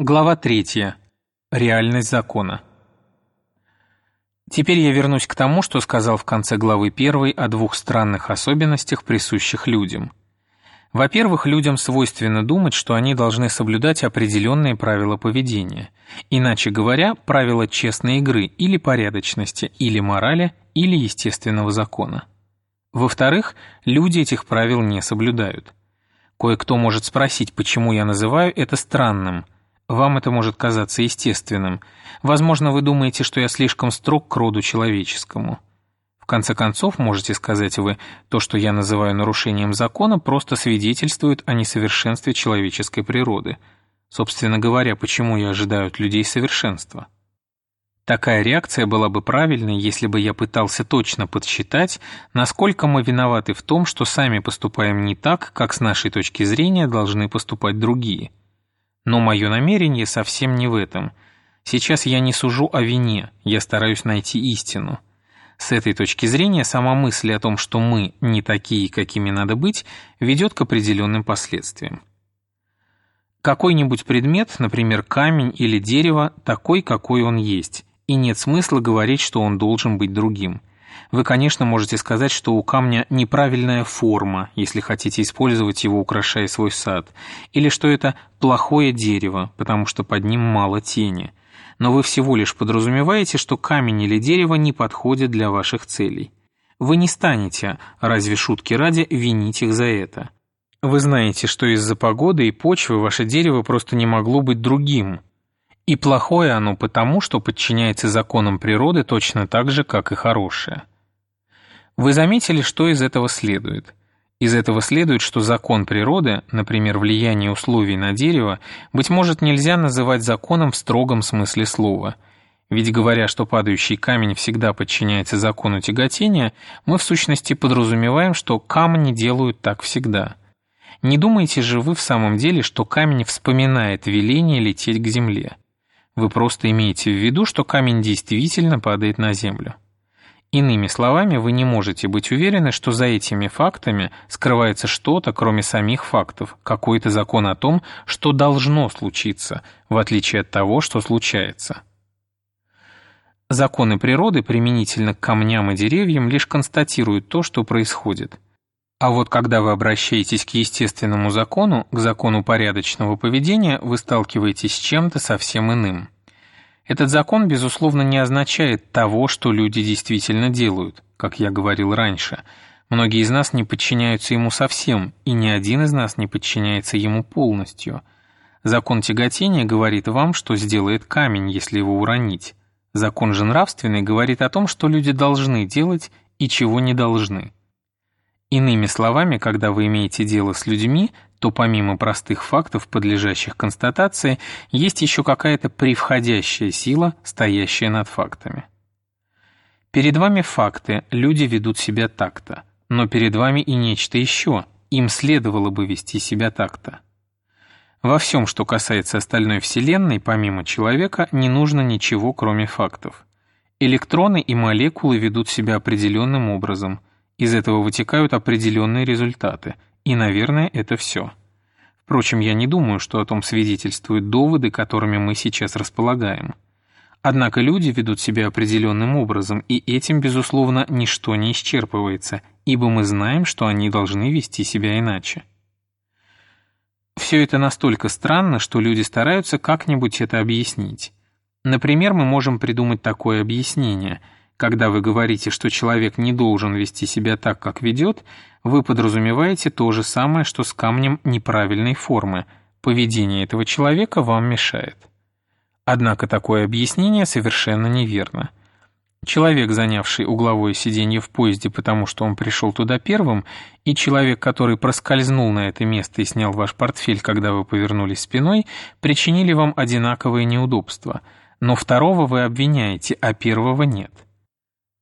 Глава 3. Реальность закона. Теперь я вернусь к тому, что сказал в конце главы 1 о двух странных особенностях, присущих людям. Во-первых, людям свойственно думать, что они должны соблюдать определенные правила поведения, иначе говоря, правила честной игры или порядочности, или морали, или естественного закона. Во-вторых, люди этих правил не соблюдают. Кое-кто может спросить, почему я называю это странным – вам это может казаться естественным. Возможно, вы думаете, что я слишком строг к роду человеческому. В конце концов, можете сказать вы, то, что я называю нарушением закона, просто свидетельствует о несовершенстве человеческой природы. Собственно говоря, почему я ожидаю от людей совершенства? Такая реакция была бы правильной, если бы я пытался точно подсчитать, насколько мы виноваты в том, что сами поступаем не так, как с нашей точки зрения должны поступать другие – но мое намерение совсем не в этом. Сейчас я не сужу о вине, я стараюсь найти истину. С этой точки зрения сама мысль о том, что мы не такие, какими надо быть, ведет к определенным последствиям. Какой-нибудь предмет, например, камень или дерево, такой, какой он есть, и нет смысла говорить, что он должен быть другим – вы, конечно, можете сказать, что у камня неправильная форма, если хотите использовать его, украшая свой сад, или что это плохое дерево, потому что под ним мало тени. Но вы всего лишь подразумеваете, что камень или дерево не подходят для ваших целей. Вы не станете, разве шутки ради, винить их за это. Вы знаете, что из-за погоды и почвы ваше дерево просто не могло быть другим. И плохое оно потому, что подчиняется законам природы точно так же, как и хорошее. Вы заметили, что из этого следует? Из этого следует, что закон природы, например, влияние условий на дерево, быть может нельзя называть законом в строгом смысле слова. Ведь говоря, что падающий камень всегда подчиняется закону тяготения, мы в сущности подразумеваем, что камни делают так всегда. Не думаете же вы в самом деле, что камень вспоминает веление лететь к земле? Вы просто имеете в виду, что камень действительно падает на землю. Иными словами, вы не можете быть уверены, что за этими фактами скрывается что-то, кроме самих фактов, какой-то закон о том, что должно случиться, в отличие от того, что случается. Законы природы применительно к камням и деревьям лишь констатируют то, что происходит. А вот когда вы обращаетесь к естественному закону, к закону порядочного поведения, вы сталкиваетесь с чем-то совсем иным. Этот закон, безусловно, не означает того, что люди действительно делают, как я говорил раньше. Многие из нас не подчиняются ему совсем, и ни один из нас не подчиняется ему полностью. Закон тяготения говорит вам, что сделает камень, если его уронить. Закон же нравственный говорит о том, что люди должны делать и чего не должны. Иными словами, когда вы имеете дело с людьми, то помимо простых фактов, подлежащих констатации, есть еще какая-то превходящая сила, стоящая над фактами. Перед вами факты, люди ведут себя так-то, но перед вами и нечто еще, им следовало бы вести себя так-то. Во всем, что касается остальной Вселенной, помимо человека, не нужно ничего, кроме фактов. Электроны и молекулы ведут себя определенным образом. Из этого вытекают определенные результаты – и, наверное, это все. Впрочем, я не думаю, что о том свидетельствуют доводы, которыми мы сейчас располагаем. Однако люди ведут себя определенным образом, и этим, безусловно, ничто не исчерпывается, ибо мы знаем, что они должны вести себя иначе. Все это настолько странно, что люди стараются как-нибудь это объяснить. Например, мы можем придумать такое объяснение – когда вы говорите, что человек не должен вести себя так, как ведет, вы подразумеваете то же самое, что с камнем неправильной формы. Поведение этого человека вам мешает. Однако такое объяснение совершенно неверно. Человек, занявший угловое сиденье в поезде, потому что он пришел туда первым, и человек, который проскользнул на это место и снял ваш портфель, когда вы повернулись спиной, причинили вам одинаковые неудобства. Но второго вы обвиняете, а первого нет.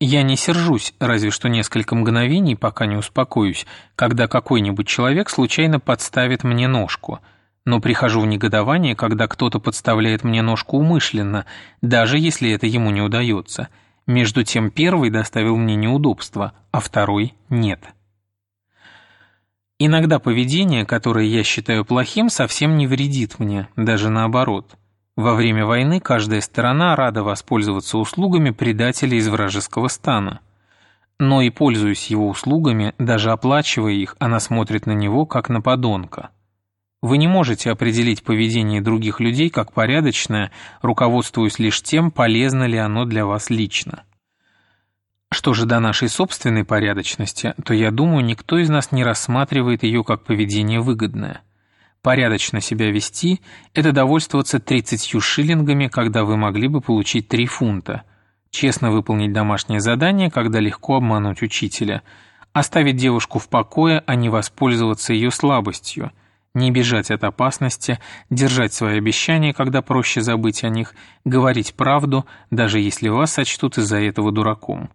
Я не сержусь, разве что несколько мгновений, пока не успокоюсь, когда какой-нибудь человек случайно подставит мне ножку. Но прихожу в негодование, когда кто-то подставляет мне ножку умышленно, даже если это ему не удается. Между тем первый доставил мне неудобства, а второй нет. Иногда поведение, которое я считаю плохим, совсем не вредит мне, даже наоборот – Во время войны каждая сторона рада воспользоваться услугами предателя из вражеского стана. Но и пользуясь его услугами, даже оплачивая их, она смотрит на него как на подонка. Вы не можете определить поведение других людей как порядочное, руководствуясь лишь тем, полезно ли оно для вас лично. Что же до нашей собственной порядочности, то я думаю, никто из нас не рассматривает ее как поведение выгодное. Порядочно себя вести – это довольствоваться 30 шиллингами, когда вы могли бы получить 3 фунта. Честно выполнить домашнее задание, когда легко обмануть учителя. Оставить девушку в покое, а не воспользоваться ее слабостью. Не бежать от опасности, держать свои обещания, когда проще забыть о них, говорить правду, даже если вас сочтут из-за этого дураком.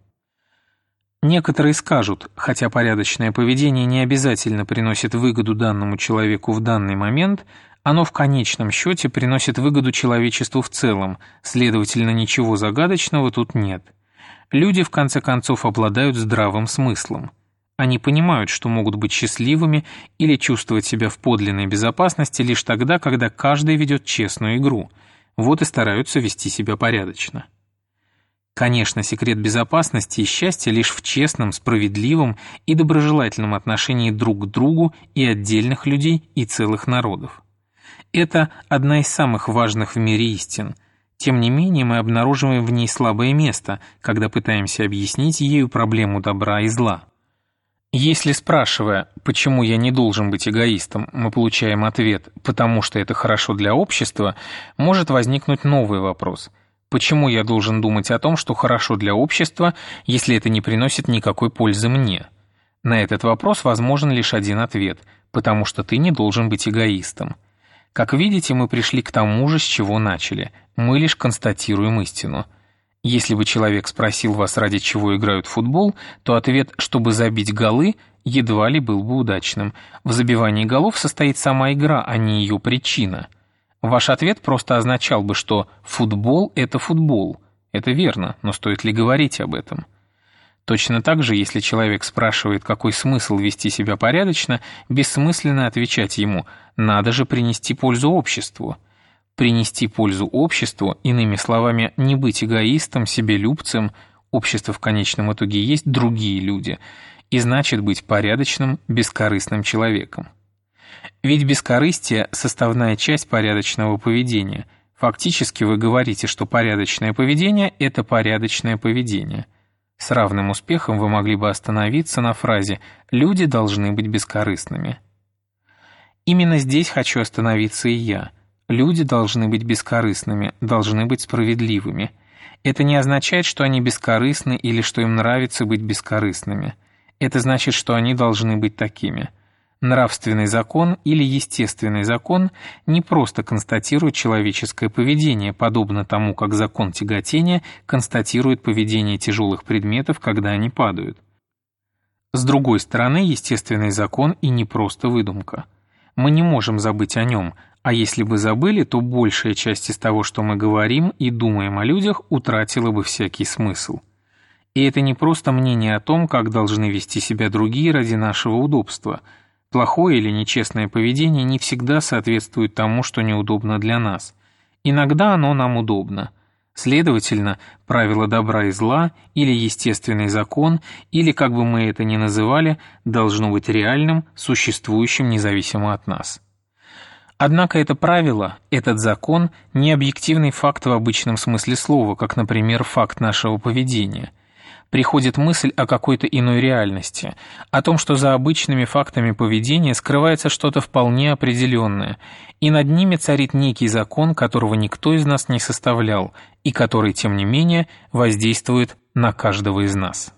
Некоторые скажут, хотя порядочное поведение не обязательно приносит выгоду данному человеку в данный момент, оно в конечном счете приносит выгоду человечеству в целом, следовательно, ничего загадочного тут нет. Люди, в конце концов, обладают здравым смыслом. Они понимают, что могут быть счастливыми или чувствовать себя в подлинной безопасности лишь тогда, когда каждый ведет честную игру. Вот и стараются вести себя порядочно. Конечно, секрет безопасности и счастья лишь в честном, справедливом и доброжелательном отношении друг к другу и отдельных людей, и целых народов. Это одна из самых важных в мире истин. Тем не менее, мы обнаруживаем в ней слабое место, когда пытаемся объяснить ею проблему добра и зла. Если спрашивая, почему я не должен быть эгоистом, мы получаем ответ «потому что это хорошо для общества», может возникнуть новый вопрос – Почему я должен думать о том, что хорошо для общества, если это не приносит никакой пользы мне? На этот вопрос возможен лишь один ответ – потому что ты не должен быть эгоистом. Как видите, мы пришли к тому же, с чего начали. Мы лишь констатируем истину. Если бы человек спросил вас, ради чего играют в футбол, то ответ «чтобы забить голы» едва ли был бы удачным. В забивании голов состоит сама игра, а не ее причина – Ваш ответ просто означал бы, что футбол – это футбол. Это верно, но стоит ли говорить об этом? Точно так же, если человек спрашивает, какой смысл вести себя порядочно, бессмысленно отвечать ему «надо же принести пользу обществу». Принести пользу обществу, иными словами, не быть эгоистом, себелюбцем, общество в конечном итоге есть другие люди, и значит быть порядочным, бескорыстным человеком. Ведь бескорыстие – составная часть порядочного поведения. Фактически вы говорите, что порядочное поведение – это порядочное поведение. С равным успехом вы могли бы остановиться на фразе «люди должны быть бескорыстными». Именно здесь хочу остановиться и я. Люди должны быть бескорыстными, должны быть справедливыми. Это не означает, что они бескорыстны или что им нравится быть бескорыстными. Это значит, что они должны быть такими – Нравственный закон или естественный закон не просто констатирует человеческое поведение, подобно тому, как закон тяготения констатирует поведение тяжелых предметов, когда они падают. С другой стороны, естественный закон и не просто выдумка. Мы не можем забыть о нем, а если бы забыли, то большая часть из того, что мы говорим и думаем о людях, утратила бы всякий смысл. И это не просто мнение о том, как должны вести себя другие ради нашего удобства – Плохое или нечестное поведение не всегда соответствует тому, что неудобно для нас. Иногда оно нам удобно. Следовательно, правило добра и зла, или естественный закон, или, как бы мы это ни называли, должно быть реальным, существующим независимо от нас. Однако это правило, этот закон – не объективный факт в обычном смысле слова, как, например, факт нашего поведения – приходит мысль о какой-то иной реальности, о том, что за обычными фактами поведения скрывается что-то вполне определенное, и над ними царит некий закон, которого никто из нас не составлял, и который, тем не менее, воздействует на каждого из нас.